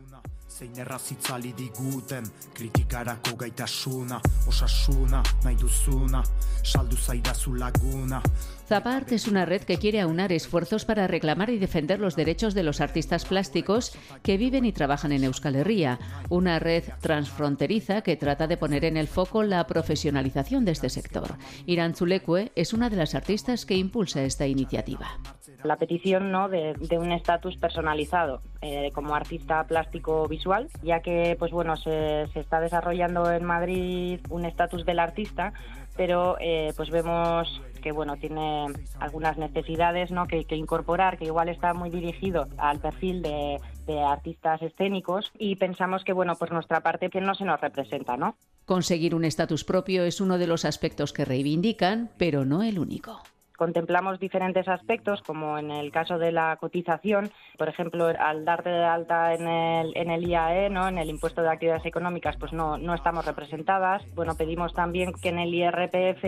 Zapart es una red que quiere aunar esfuerzos para reclamar y defender los derechos de los artistas plásticos que viven y trabajan en Euskal Herria, una red transfronteriza que trata de poner en el foco la profesionalización de este sector. Irán Zulekue es una de las artistas que impulsa esta iniciativa. La petición ¿no? de, de un estatus personalizado eh, como artista plástico visual, ya que pues bueno se, se está desarrollando en Madrid un estatus del artista, pero eh, pues vemos que bueno tiene algunas necesidades ¿no? que, que incorporar, que igual está muy dirigido al perfil de, de artistas escénicos y pensamos que bueno pues nuestra parte que no se nos representa, ¿no? Conseguir un estatus propio es uno de los aspectos que reivindican, pero no el único contemplamos diferentes aspectos, como en el caso de la cotización, por ejemplo, al darte de alta en el, en el IAE, ¿no? en el impuesto de actividades económicas, pues no, no estamos representadas. Bueno, pedimos también que en el IRPF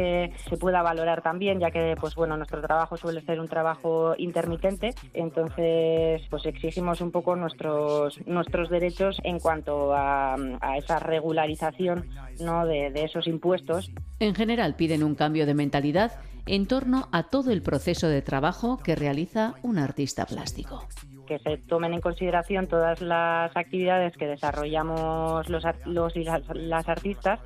se pueda valorar también, ya que pues bueno, nuestro trabajo suele ser un trabajo intermitente, entonces pues exigimos un poco nuestros, nuestros derechos en cuanto a, a esa regularización ¿no? de, de esos impuestos. En general piden un cambio de mentalidad en torno a todo el proceso de trabajo que realiza un artista plástico. Que se tomen en consideración todas las actividades que desarrollamos los, los y las, las, artistas,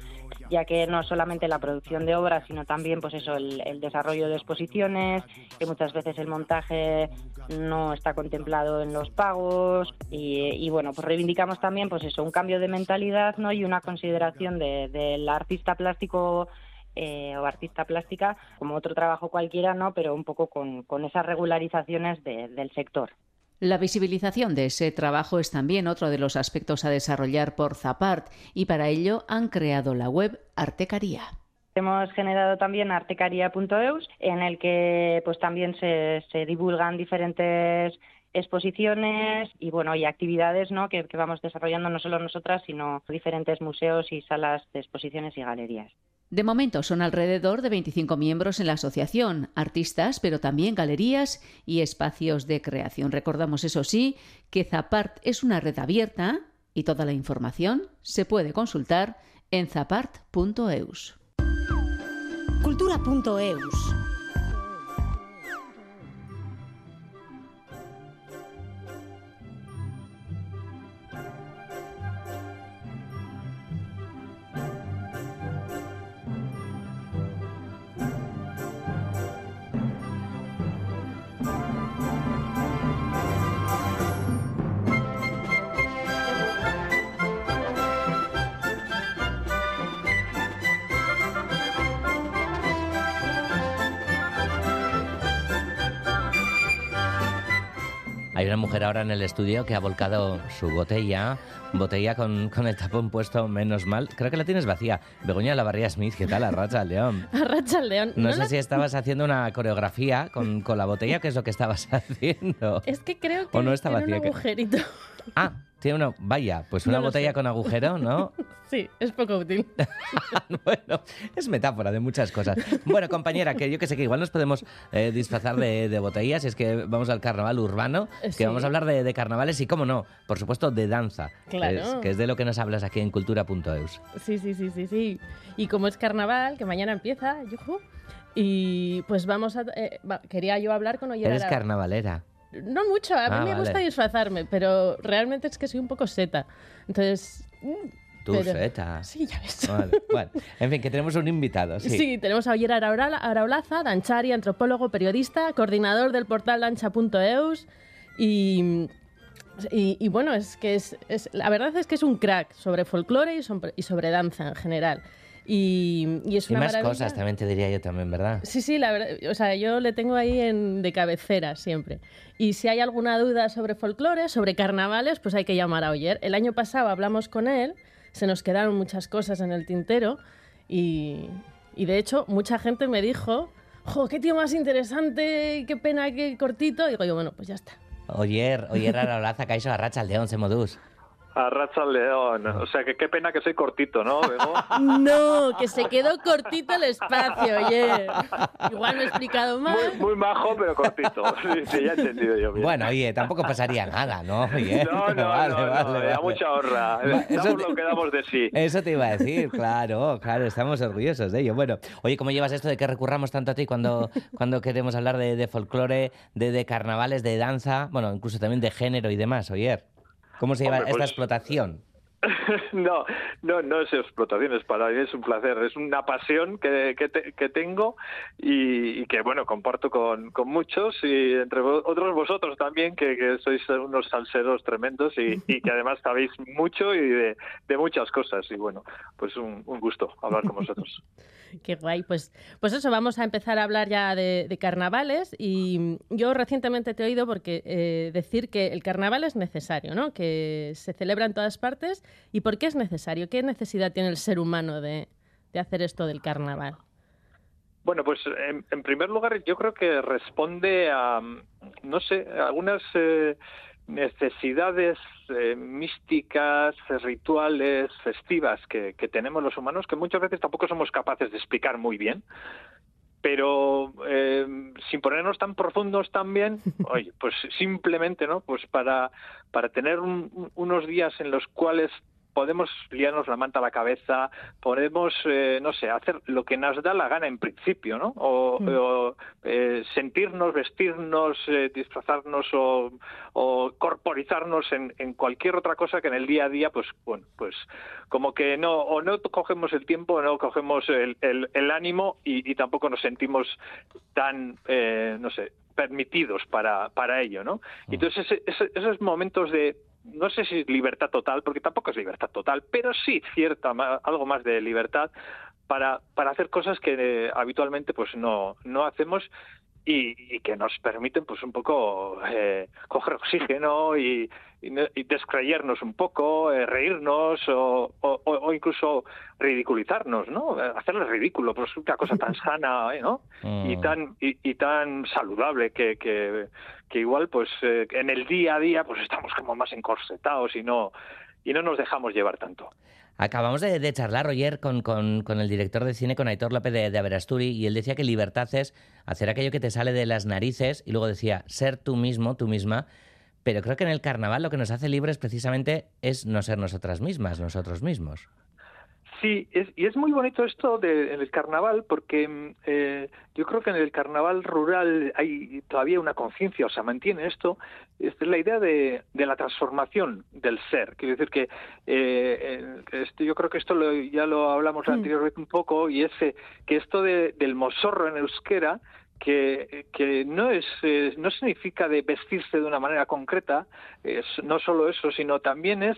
ya que no solamente la producción de obras, sino también pues eso, el, desarrollo de exposiciones, que muchas veces el montaje no está contemplado en los pagos y, y, bueno, pues reivindicamos también pues eso, un cambio de mentalidad ¿no? y una consideración del de, artista plástico eh, o artista plástica como otro trabajo cualquiera, ¿no? Pero un poco con, con esas regularizaciones de, del sector. La visibilización de ese trabajo es también otro de los aspectos a desarrollar por Zapart y para ello han creado la web Artecaría. Hemos generado también artecaria.eus en el que pues también se, se divulgan diferentes exposiciones y bueno y actividades ¿no? que, que vamos desarrollando no solo nosotras sino diferentes museos y salas de exposiciones y galerías. De momento son alrededor de 25 miembros en la asociación, artistas, pero también galerías y espacios de creación. Recordamos, eso sí, que Zapart es una red abierta y toda la información se puede consultar en zapart.eus. Cultura.eus Hay una mujer ahora en el estudio que ha volcado su botella, botella con, con el tapón puesto, menos mal. Creo que la tienes vacía. Begoña Lavarría Smith, ¿qué tal? Arracha al león. [LAUGHS] Arracha al león. No, No sé la- si estabas haciendo una coreografía con, con la botella, ¿qué es lo que estabas [LAUGHS] haciendo? Es que creo que ¿O no está vacía? un que- agujerito. Ah, tiene una... Vaya, pues una No botella sé. con agujero, ¿no? [LAUGHS] Sí, es poco útil. [LAUGHS] bueno, es metáfora de muchas cosas. Bueno, compañera, que yo que sé que igual nos podemos eh, disfrazar de, de botellas y es que vamos al carnaval urbano, que Sí. vamos a hablar de, de carnavales y, cómo no, por supuesto, de danza, que, Claro. es, que es de lo que nos hablas aquí en cultura.eus. Sí, sí, sí, sí, sí. Y como es carnaval, que mañana empieza, yujú, y pues vamos a... eh, quería yo hablar con Oyer Eres carnavalera. No mucho, a mí Ah, me gusta vale. disfrazarme, pero realmente es que soy un poco seta. Entonces... mm, Tú, pero- Seta. Sí, ya ves. Vale, bueno, en fin, que tenemos un invitado, sí. Sí. tenemos a Oyer Araula- Araulaza, danchari, antropólogo, periodista, coordinador del portal dancha.eus y, y, y bueno, es que es, es- la verdad es que es un crack sobre folclore y sobre, y sobre danza en general. Y, y es Y una más maravilla. cosas también te diría yo también, ¿verdad? Sí, sí, la verdad, o sea, yo le tengo ahí en, de cabecera siempre. Y si hay alguna duda sobre folclore, sobre carnavales, pues hay que llamar a Oyer. El año pasado hablamos con él, se nos quedaron muchas cosas en el tintero y, y de hecho mucha gente me dijo, ¡jo, qué tío más interesante! ¡Qué pena, qué cortito! Y digo yo, bueno, pues ya está. Oyer, oyer Araulaza, Caixo Arracha, Aldeón, Semodús. A Racha León. O sea, que qué pena que soy cortito, ¿no? [LAUGHS] No, que se quedó cortito el espacio, oye. Igual me he explicado mal. Muy, muy majo, pero cortito. [LAUGHS] Sí, sí, ya he entendido yo bien. Bueno, oye, tampoco pasaría nada, ¿no? Oye, No, no, vale, no, vale, no, vale. da mucha honra. Damos te- lo que damos de sí. Eso te iba a decir, claro, claro, estamos orgullosos de ello. Bueno, oye, ¿cómo llevas esto de que recurramos tanto a ti cuando, cuando queremos hablar de, de folclore, de, de carnavales, de danza, bueno, incluso también de género y demás, oyer? ¿Cómo se lleva Hombre, esta pues- explotación? [LAUGHS] No, no, no es explotación, es para mí es un placer, es una pasión que, que, te- que tengo y, y que, bueno, comparto con, con muchos y entre otros vosotros también, que, que sois unos salseros tremendos y, [LAUGHS] y que además sabéis mucho y de, de muchas cosas y, bueno, pues un, un gusto hablar con vosotros. [LAUGHS] Qué guay. Pues, pues eso, vamos a empezar a hablar ya de, de carnavales. Y yo recientemente te he oído porque eh, decir que el carnaval es necesario, ¿no? Que se celebra en todas partes. ¿Y por qué es necesario? ¿Qué necesidad tiene el ser humano de, de hacer esto del carnaval? Bueno, pues en, en primer lugar yo creo que responde a, no sé, a algunas eh, necesidades eh, místicas, rituales, festivas que, que tenemos los humanos que muchas veces tampoco somos capaces de explicar muy bien. Pero eh, sin ponernos tan profundos también, [LAUGHS] oye, pues simplemente, ¿no? Pues para, para tener un- un- unos días en los cuales podemos liarnos la manta a la cabeza, podemos, eh, no sé, hacer lo que nos da la gana en principio, ¿no? O, Mm. o, eh, sentirnos, vestirnos, eh, disfrazarnos o, o corporizarnos en, en cualquier otra cosa que en el día a día, pues, bueno, pues como que no, o no cogemos el tiempo, o no cogemos el, el- el ánimo y, y tampoco nos sentimos tan, eh, no sé, permitidos para, para ello, ¿no? Entonces, ese- ese- esos momentos de, no sé si libertad total, porque tampoco es libertad total, pero sí cierta, algo más de libertad para, para hacer cosas que eh, habitualmente pues no, no hacemos y, y que nos permiten pues un poco eh, coger oxígeno y, y, no- y descreernos un poco, eh, reírnos o, o- incluso ridiculizarnos, ¿no? Eh, Hacerle ridículo, pues una cosa tan [LAUGHS] sana, ¿eh, ¿no? y Mm. tan y, y tan saludable que, que, que igual pues eh, en el día a día pues estamos como más encorsetados y no y no nos dejamos llevar tanto. Acabamos de, charlar ayer con, con- el director de cine, con Aitor López de, de Aberasturi, y él decía que libertad es hacer aquello que te sale de las narices, y luego decía ser tú mismo, tú misma, pero creo que en el carnaval lo que nos hace libres precisamente es no ser nosotras mismas, nosotros mismos. Sí, es, y es muy bonito esto de, en el carnaval porque mm, eh, yo creo que en el carnaval rural hay todavía una conciencia, o sea, mantiene esto, es la idea de, de la transformación del ser. Quiero decir que eh, esto- yo creo que esto lo- ya lo hablamos anteriormente un poco y es eh, que esto de- del mosorro en euskera que, que no es eh, no significa de vestirse de una manera concreta, es no solo eso, sino también es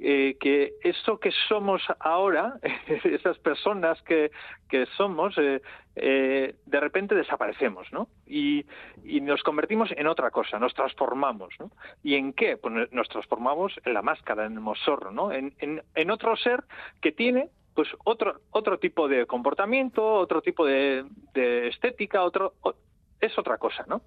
eh, que eso que somos ahora, [LAUGHS] esas personas que, que somos, eh, eh, de repente desaparecemos, ¿no? Y, y nos convertimos en otra cosa, nos transformamos, ¿no? ¿Y en qué? Pues nos transformamos en la máscara, en el mosorro, ¿no? En, en, otro ser que tiene pues otro otro tipo de comportamiento, otro tipo de, de estética, otro es otra cosa, ¿no?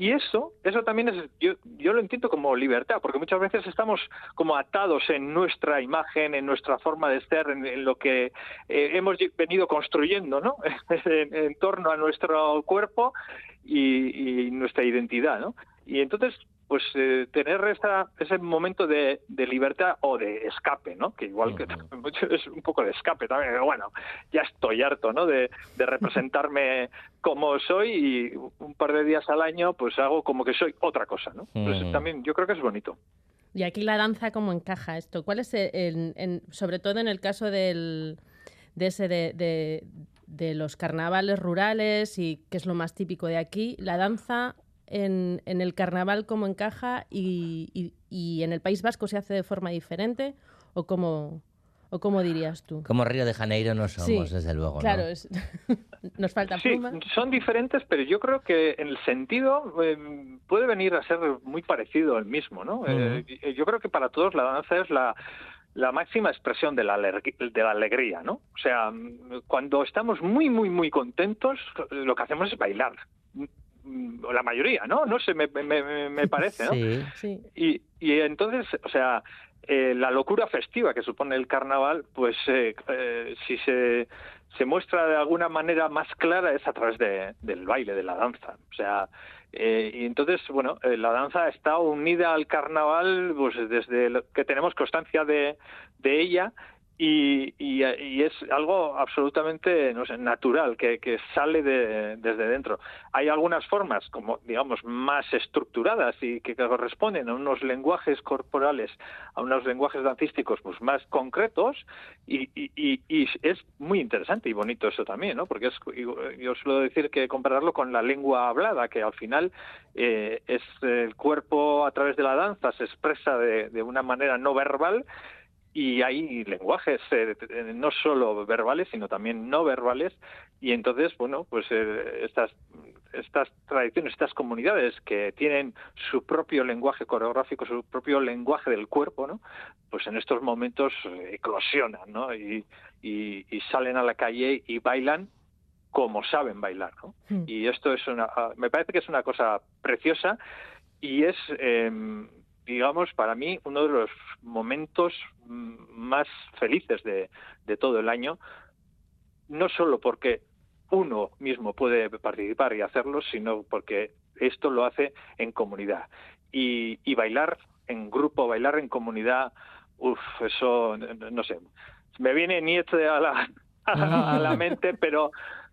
Y eso, eso también es, yo, yo lo entiendo como libertad, porque muchas veces estamos como atados en nuestra imagen, en nuestra forma de ser, en, lo que eh, hemos venido construyendo, ¿no? [LAUGHS] en, en torno a nuestro cuerpo y, y nuestra identidad, ¿no? Y entonces, pues eh, tener esa, ese momento de, de libertad o de escape, ¿no? Que igual que [LAUGHS] es un poco de escape también, pero bueno, ya estoy harto, ¿no? De, de representarme [LAUGHS] como soy y un par de días al año, pues hago como que soy otra cosa, ¿no? Pues también yo creo que es bonito. Y aquí la danza, ¿cómo encaja esto? ¿Cuál es, el, el- en- sobre todo en el caso del, de ese de, de- de los carnavales rurales y que es lo más típico de aquí, la danza en, en el carnaval cómo encaja y, y- y en el País Vasco se hace de forma diferente o cómo, o cómo dirías tú? Como Río de Janeiro no somos, Sí, desde luego. ¿no? Claro, es- [LAUGHS] nos falta Sí, pluma. son diferentes, pero yo creo que en el sentido eh, puede venir a ser muy parecido el mismo, ¿no? Eh, y- yo creo que para todos la danza es la la máxima expresión de la, de la alegría, ¿no? O sea, cuando estamos muy, muy, muy contentos, lo que hacemos es bailar. Mm, La mayoría, ¿no? No sé, me, me- me- parece, ¿no? Sí. Sí. Y, y entonces, o sea, eh, la locura festiva que supone el carnaval, pues eh, eh, si se, se muestra de alguna manera más clara es a través de- del baile, de la danza. O sea, eh, y entonces, bueno, la danza está unida al carnaval pues desde que tenemos constancia de, de ella y, y- y es algo absolutamente no sé, natural que, que sale de- desde dentro. Hay algunas formas, como digamos, más estructuradas y que corresponden a unos lenguajes corporales, a unos lenguajes dancísticos pues, más concretos y, es muy interesante y bonito eso también, ¿no? Porque es, yo suelo decir que compararlo con la lengua hablada, que al final eh, es el cuerpo a través de la danza se expresa de una manera no verbal y hay lenguajes eh, eh, no solo verbales sino también no verbales. Y entonces bueno pues eh, estas estas tradiciones estas comunidades que tienen su propio lenguaje coreográfico su propio lenguaje del cuerpo no pues en estos momentos eclosionan no y, y, y salen a la calle y bailan como saben bailar ¿no? y esto es una ah, me parece que es una cosa preciosa y es eh, digamos para mí uno de los momentos mm, más felices de, de todo el año no solo porque uno mismo puede participar y hacerlo sino porque esto lo hace en comunidad. Y, y bailar en grupo bailar en comunidad uff eso no- no sé. Me viene Nietzsche a la, [LAUGHS] a la [LAUGHS] mente pero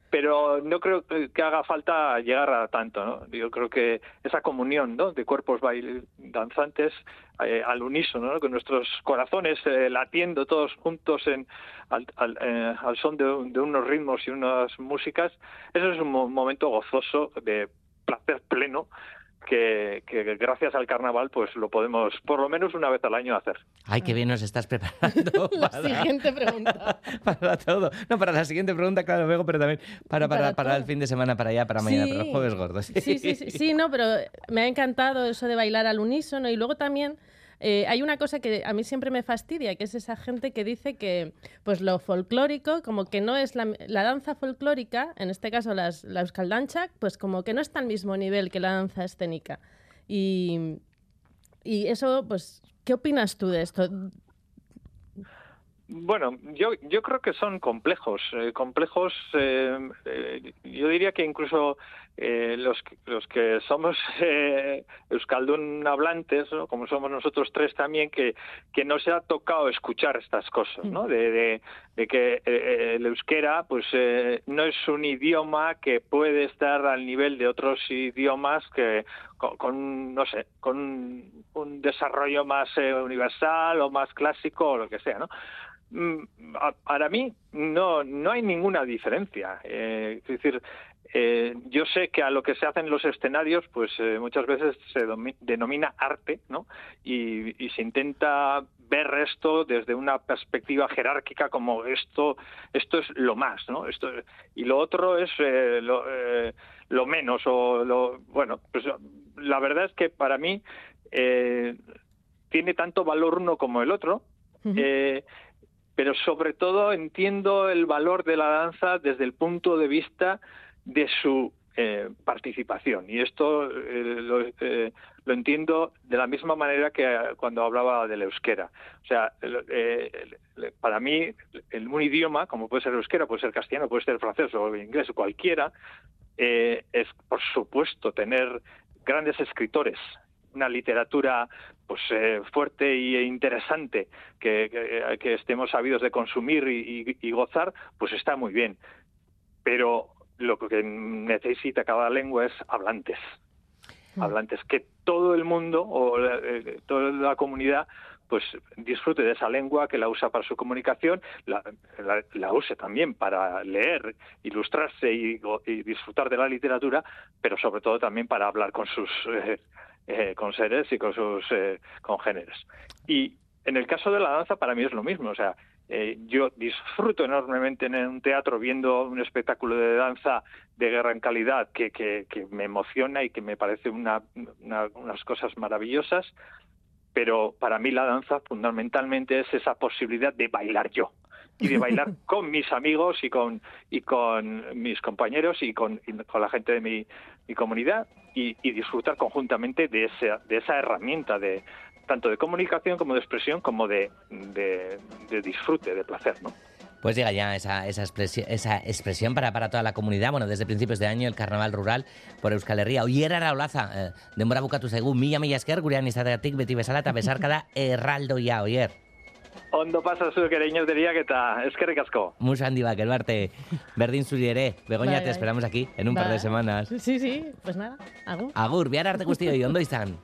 pero no creo que haga falta llegar a tanto, ¿no? Yo creo que esa comunión, ¿no? De cuerpos bail- danzantes eh, al unísono, ¿no? Con nuestros corazones eh, latiendo todos juntos en, al, eh, son de, de unos ritmos y unas músicas, eso es un mo- momento gozoso de placer pleno que, que gracias al carnaval pues lo podemos por lo menos una vez al año hacer. Ay, qué bien nos estás preparando [LAUGHS] La para, siguiente pregunta. [LAUGHS] para todo. No, para la siguiente pregunta, claro, luego, pero también para, para, Para para el fin de semana, para allá, para mañana, Sí. para el jueves gordo. Sí, sí, sí, sí, no, pero me ha encantado eso de bailar al unísono y luego también eh, hay una cosa que a mí siempre me fastidia, que es esa gente que dice que pues lo folclórico, como que no es la, danza folclórica, en este caso las, la euskaldanchak, pues como que no está al mismo nivel que la danza escénica. Y, y eso, pues, ¿qué opinas tú de esto? Bueno, yo, yo creo que son complejos, eh, complejos. eh, yo diría que incluso eh, los, que- los que somos [LAUGHS] eh, euskaldun hablantes, ¿no? como somos nosotros tres también, que, que nos ha tocado escuchar estas cosas, ¿no? De, de, de que eh, el euskera, pues, eh, no es un idioma que puede estar al nivel de otros idiomas que con, con, no sé, con un, desarrollo más eh, universal o más clásico o lo que sea, ¿no? Mm, Para mí no, no hay ninguna diferencia. Eh, es decir, eh, yo sé que a lo que se hace en los escenarios, pues eh, muchas veces se denomina arte, ¿no? Y, y se intenta ver esto desde una perspectiva jerárquica como esto, esto es lo más, ¿no? Esto y lo otro es eh, lo, lo menos o lo bueno, pues la verdad es que para mí tiene tanto valor uno como el otro. pero sobre todo entiendo el valor de la danza desde el punto de vista de su eh, participación. Y esto eh, lo, eh, lo entiendo de la misma manera que eh, cuando hablaba del euskera. O sea, eh, para mí, el, un idioma, como puede ser euskera, puede ser castellano, puede ser francés o inglés cualquiera, es, por supuesto, tener grandes escritores, una literatura pues eh, fuerte e interesante que, que- estemos sabidos de consumir y- y gozar, pues está muy bien. Pero lo que necesita cada lengua es hablantes. Hablantes, que todo el mundo o la- eh, toda la comunidad pues disfrute de esa lengua, que la usa para su comunicación, la, la- la use también para leer, ilustrarse y disfrutar de la literatura, pero sobre todo también para hablar con sus eh, eh, con seres y con sus eh, congéneres. Y en el caso de la danza para mí es lo mismo, o sea, eh, yo disfruto enormemente en un teatro viendo un espectáculo de danza de gran calidad que, que, que me emociona y que me parece una, una- unas cosas maravillosas, pero para mí la danza fundamentalmente es esa posibilidad de bailar yo y de bailar [LAUGHS] con mis amigos y con y con mis compañeros y con, y con la gente de mi, mi comunidad y, y disfrutar conjuntamente de esa de esa herramienta de, tanto de comunicación como de expresión, como de, de, de disfrute, de placer, ¿no? Pues llega ya esa, esa, expresión, esa expresión para, para toda la comunidad. Bueno, desde principios de año el carnaval rural por Euskal Herria. Oierara olaza, eh, denbora bukatu zaigu, mila mila esker, gurean izategatik beti bezala eta besarkada erraldoia, oier. Ondo pasa zuek ere inauteriak eta eskerrik asko. Musa handi bak, elbarte, berdin zuri ere. Begoña, Bai, te esperamos aquí en un par de semanas. Sí, sí, pues nada, hago. Agur, bihar arte guztioi, ondo izan.